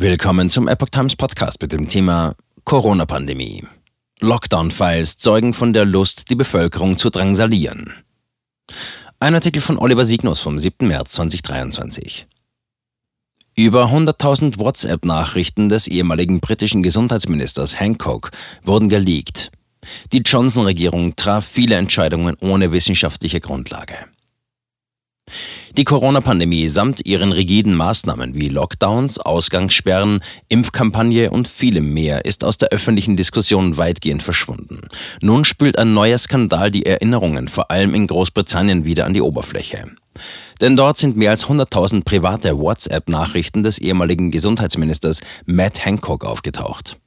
Willkommen zum Epoch Times Podcast mit dem Thema Corona-Pandemie. Lockdown-Files zeugen von der Lust, die Bevölkerung zu drangsalieren. Ein Artikel von Oliver Signus vom 7. März 2023. Über 100.000 WhatsApp-Nachrichten des ehemaligen britischen Gesundheitsministers Hancock wurden geleakt. Die Johnson-Regierung traf viele Entscheidungen ohne wissenschaftliche Grundlage. Die Corona-Pandemie samt ihren rigiden Maßnahmen wie Lockdowns, Ausgangssperren, Impfkampagne und vielem mehr ist aus der öffentlichen Diskussion weitgehend verschwunden. Nun spült ein neuer Skandal die Erinnerungen vor allem in Großbritannien wieder an die Oberfläche. Denn dort sind mehr als 100.000 private WhatsApp-Nachrichten des ehemaligen Gesundheitsministers Matt Hancock aufgetaucht.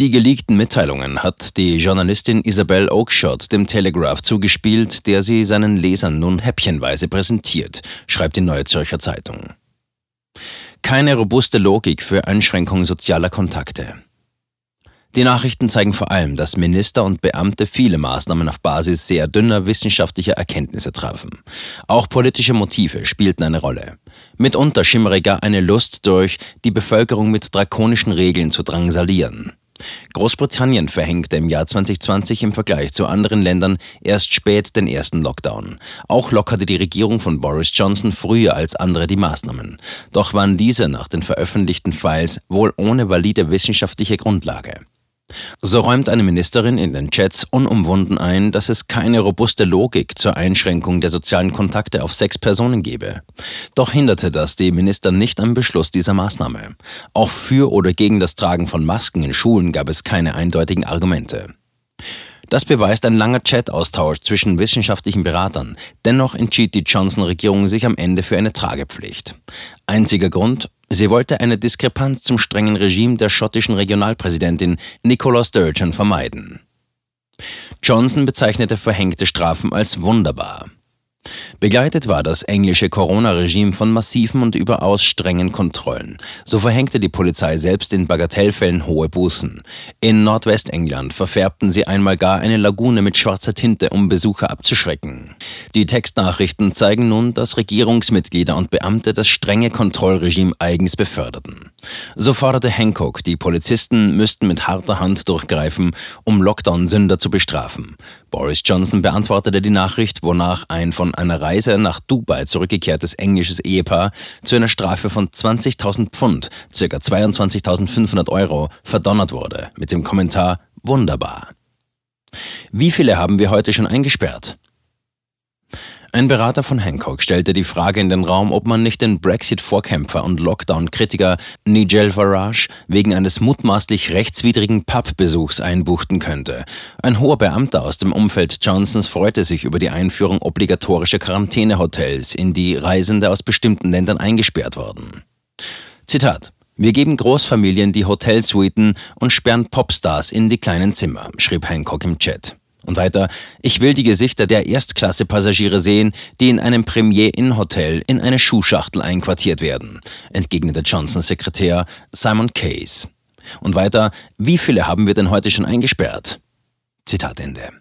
Die geleakten Mitteilungen hat die Journalistin Isabel Oakeshott dem Telegraph zugespielt, der sie seinen Lesern nun häppchenweise präsentiert, schreibt die Neue Zürcher Zeitung. Keine robuste Logik für Einschränkung sozialer Kontakte. Die Nachrichten zeigen vor allem, dass Minister und Beamte viele Maßnahmen auf Basis sehr dünner wissenschaftlicher Erkenntnisse trafen. Auch politische Motive spielten eine Rolle. Mitunter schimmere gar eine Lust durch, die Bevölkerung mit drakonischen Regeln zu drangsalieren. Großbritannien verhängte im Jahr 2020 im Vergleich zu anderen Ländern erst spät den ersten Lockdown. Auch lockerte die Regierung von Boris Johnson früher als andere die Maßnahmen. Doch waren diese nach den veröffentlichten Files wohl ohne valide wissenschaftliche Grundlage. So räumt eine Ministerin in den Chats unumwunden ein, dass es keine robuste Logik zur Einschränkung der sozialen Kontakte auf sechs Personen gebe. Doch hinderte das die Minister nicht am Beschluss dieser Maßnahme. Auch für oder gegen das Tragen von Masken in Schulen gab es keine eindeutigen Argumente. Das beweist ein langer Chat-Austausch zwischen wissenschaftlichen Beratern. Dennoch entschied die Johnson-Regierung sich am Ende für eine Tragepflicht. Einziger Grund, sie wollte eine Diskrepanz zum strengen Regime der schottischen Regionalpräsidentin Nicola Sturgeon vermeiden. Johnson bezeichnete verhängte Strafen als wunderbar. Begleitet war das englische Corona-Regime von massiven und überaus strengen Kontrollen. So verhängte die Polizei selbst in Bagatellfällen hohe Bußen. In Nordwestengland verfärbten sie einmal gar eine Lagune mit schwarzer Tinte, um Besucher abzuschrecken. Die Textnachrichten zeigen nun, dass Regierungsmitglieder und Beamte das strenge Kontrollregime eigens beförderten. So forderte Hancock, die Polizisten müssten mit harter Hand durchgreifen, um Lockdown-Sünder zu bestrafen. Boris Johnson beantwortete die Nachricht, wonach ein von einer Reise nach Dubai zurückgekehrtes englisches Ehepaar zu einer Strafe von 20.000 Pfund, ca. 22.500 Euro, verdonnert wurde, mit dem Kommentar Wunderbar. Wie viele haben wir heute schon eingesperrt? Ein Berater von Hancock stellte die Frage in den Raum, ob man nicht den Brexit-Vorkämpfer und Lockdown-Kritiker Nigel Farage wegen eines mutmaßlich rechtswidrigen Pub-Besuchs einbuchten könnte. Ein hoher Beamter aus dem Umfeld Johnsons freute sich über die Einführung obligatorischer Quarantänehotels, in die Reisende aus bestimmten Ländern eingesperrt wurden. Zitat wir geben Großfamilien die Hotelsuiten und sperren Popstars in die kleinen Zimmer, schrieb Hancock im Chat. Und weiter, ich will die Gesichter der Erstklasse-Passagiere sehen, die in einem Premier-Inn-Hotel in eine Schuhschachtel einquartiert werden, entgegnete Johnsons Sekretär Simon Case. Und weiter, wie viele haben wir denn heute schon eingesperrt? Zitat Ende.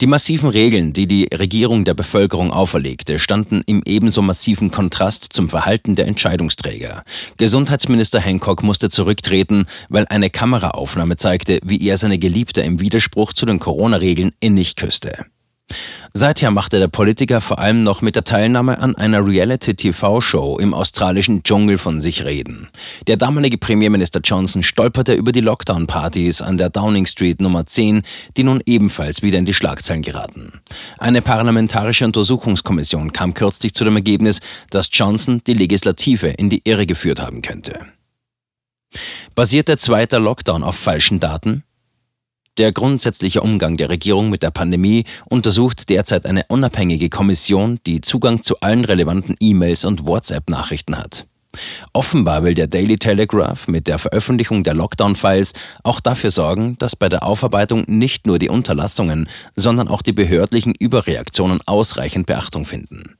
Die massiven Regeln, die die Regierung der Bevölkerung auferlegte, standen im ebenso massiven Kontrast zum Verhalten der Entscheidungsträger. Gesundheitsminister Hancock musste zurücktreten, weil eine Kameraaufnahme zeigte, wie er seine Geliebte im Widerspruch zu den Corona-Regeln innig küsste. Seither machte der Politiker vor allem noch mit der Teilnahme an einer Reality-TV-Show im australischen Dschungel von sich reden. Der damalige Premierminister Johnson stolperte über die Lockdown-Partys an der Downing Street Nummer 10, die nun ebenfalls wieder in die Schlagzeilen geraten. Eine parlamentarische Untersuchungskommission kam kürzlich zu dem Ergebnis, dass Johnson die Legislative in die Irre geführt haben könnte. Basiert der zweite Lockdown auf falschen Daten? Der grundsätzliche Umgang der Regierung mit der Pandemie untersucht derzeit eine unabhängige Kommission, die Zugang zu allen relevanten E-Mails und WhatsApp-Nachrichten hat. Offenbar will der Daily Telegraph mit der Veröffentlichung der Lockdown-Files auch dafür sorgen, dass bei der Aufarbeitung nicht nur die Unterlassungen, sondern auch die behördlichen Überreaktionen ausreichend Beachtung finden.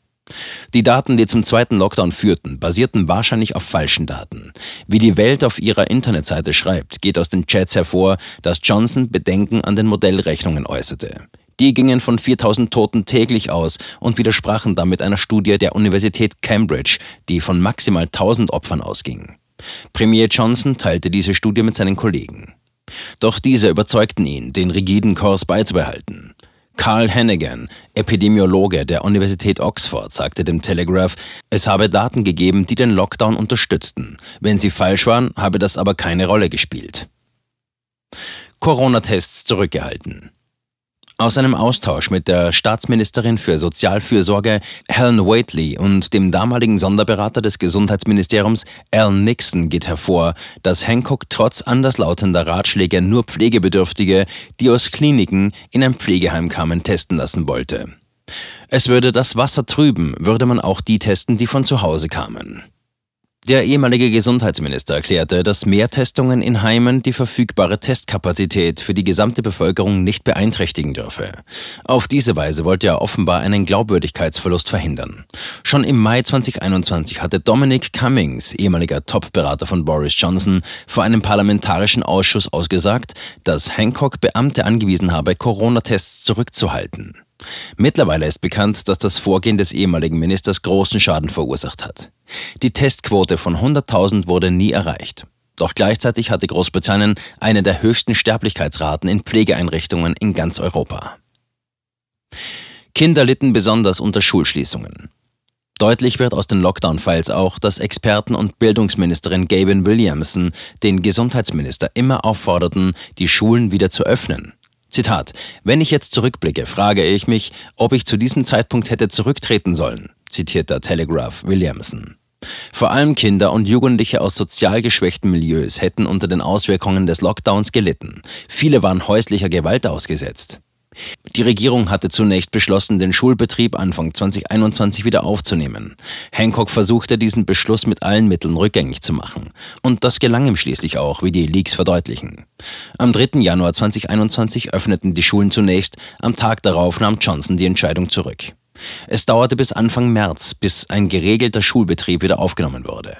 Die Daten, die zum zweiten Lockdown führten, basierten wahrscheinlich auf falschen Daten. Wie die Welt auf ihrer Internetseite schreibt, geht aus den Chats hervor, dass Johnson Bedenken an den Modellrechnungen äußerte. Die gingen von 4000 Toten täglich aus und widersprachen damit einer Studie der Universität Cambridge, die von maximal 1000 Opfern ausging. Premier Johnson teilte diese Studie mit seinen Kollegen. Doch diese überzeugten ihn, den rigiden Kurs beizubehalten. Carl Hannigan, Epidemiologe der Universität Oxford, sagte dem Telegraph, es habe Daten gegeben, die den Lockdown unterstützten. Wenn sie falsch waren, habe das aber keine Rolle gespielt. Corona-Tests zurückgehalten. Aus einem Austausch mit der Staatsministerin für Sozialfürsorge Helen Whately und dem damaligen Sonderberater des Gesundheitsministeriums Alan Nixon geht hervor, dass Hancock trotz anderslautender Ratschläge nur Pflegebedürftige, die aus Kliniken in ein Pflegeheim kamen, testen lassen wollte. Es würde das Wasser trüben, würde man auch die testen, die von zu Hause kamen. Der ehemalige Gesundheitsminister erklärte, dass mehr Testungen in Heimen die verfügbare Testkapazität für die gesamte Bevölkerung nicht beeinträchtigen dürfe. Auf diese Weise wollte er offenbar einen Glaubwürdigkeitsverlust verhindern. Schon im Mai 2021 hatte Dominic Cummings, ehemaliger Top-Berater von Boris Johnson, vor einem parlamentarischen Ausschuss ausgesagt, dass Hancock Beamte angewiesen habe, Corona-Tests zurückzuhalten. Mittlerweile ist bekannt, dass das Vorgehen des ehemaligen Ministers großen Schaden verursacht hat. Die Testquote von 100.000 wurde nie erreicht. Doch gleichzeitig hatte Großbritannien eine der höchsten Sterblichkeitsraten in Pflegeeinrichtungen in ganz Europa. Kinder litten besonders unter Schulschließungen. Deutlich wird aus den Lockdown-Files auch, dass Experten und Bildungsministerin Gavin Williamson den Gesundheitsminister immer aufforderten, die Schulen wieder zu öffnen. Zitat: Wenn ich jetzt zurückblicke, frage ich mich, ob ich zu diesem Zeitpunkt hätte zurücktreten sollen zitiert der Telegraph Williamson. Vor allem Kinder und Jugendliche aus sozial geschwächten Milieus hätten unter den Auswirkungen des Lockdowns gelitten. Viele waren häuslicher Gewalt ausgesetzt. Die Regierung hatte zunächst beschlossen, den Schulbetrieb Anfang 2021 wieder aufzunehmen. Hancock versuchte diesen Beschluss mit allen Mitteln rückgängig zu machen. Und das gelang ihm schließlich auch, wie die Leaks verdeutlichen. Am 3. Januar 2021 öffneten die Schulen zunächst, am Tag darauf nahm Johnson die Entscheidung zurück. Es dauerte bis Anfang März, bis ein geregelter Schulbetrieb wieder aufgenommen wurde.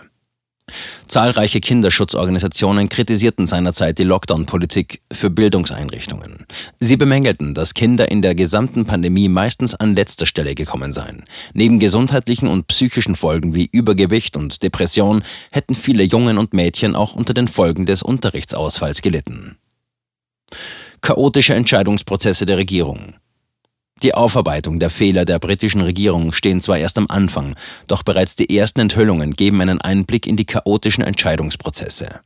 Zahlreiche Kinderschutzorganisationen kritisierten seinerzeit die Lockdown-Politik für Bildungseinrichtungen. Sie bemängelten, dass Kinder in der gesamten Pandemie meistens an letzter Stelle gekommen seien. Neben gesundheitlichen und psychischen Folgen wie Übergewicht und Depression hätten viele Jungen und Mädchen auch unter den Folgen des Unterrichtsausfalls gelitten. Chaotische Entscheidungsprozesse der Regierung. Die Aufarbeitung der Fehler der britischen Regierung stehen zwar erst am Anfang, doch bereits die ersten Enthüllungen geben einen Einblick in die chaotischen Entscheidungsprozesse.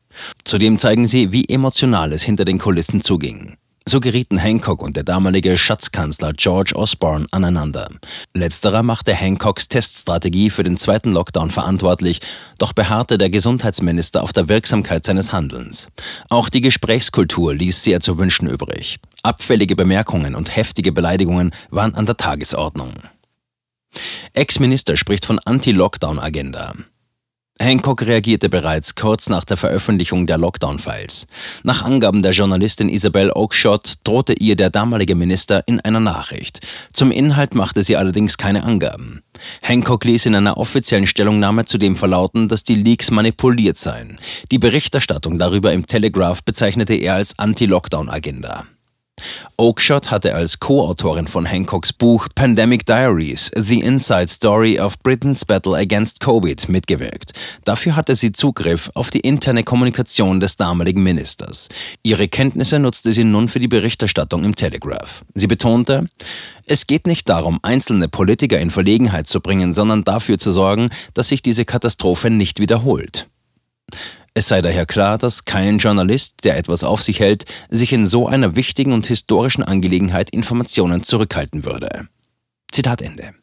Zudem zeigen sie, wie emotional es hinter den Kulissen zuging. So gerieten Hancock und der damalige Schatzkanzler George Osborne aneinander. Letzterer machte Hancocks Teststrategie für den zweiten Lockdown verantwortlich, doch beharrte der Gesundheitsminister auf der Wirksamkeit seines Handelns. Auch die Gesprächskultur ließ sehr zu wünschen übrig. Abfällige Bemerkungen und heftige Beleidigungen waren an der Tagesordnung. Ex-Minister spricht von Anti-Lockdown-Agenda. Hancock reagierte bereits kurz nach der Veröffentlichung der Lockdown-Files. Nach Angaben der Journalistin Isabel Oakeshott drohte ihr der damalige Minister in einer Nachricht. Zum Inhalt machte sie allerdings keine Angaben. Hancock ließ in einer offiziellen Stellungnahme zudem verlauten, dass die Leaks manipuliert seien. Die Berichterstattung darüber im Telegraph bezeichnete er als Anti-Lockdown-Agenda. Oakeshott hatte als Co-Autorin von Hancocks Buch Pandemic Diaries The Inside Story of Britain's Battle Against Covid mitgewirkt. Dafür hatte sie Zugriff auf die interne Kommunikation des damaligen Ministers. Ihre Kenntnisse nutzte sie nun für die Berichterstattung im Telegraph. Sie betonte, es geht nicht darum, einzelne Politiker in Verlegenheit zu bringen, sondern dafür zu sorgen, dass sich diese Katastrophe nicht wiederholt. Es sei daher klar, dass kein Journalist, der etwas auf sich hält, sich in so einer wichtigen und historischen Angelegenheit Informationen zurückhalten würde. Zitat Ende.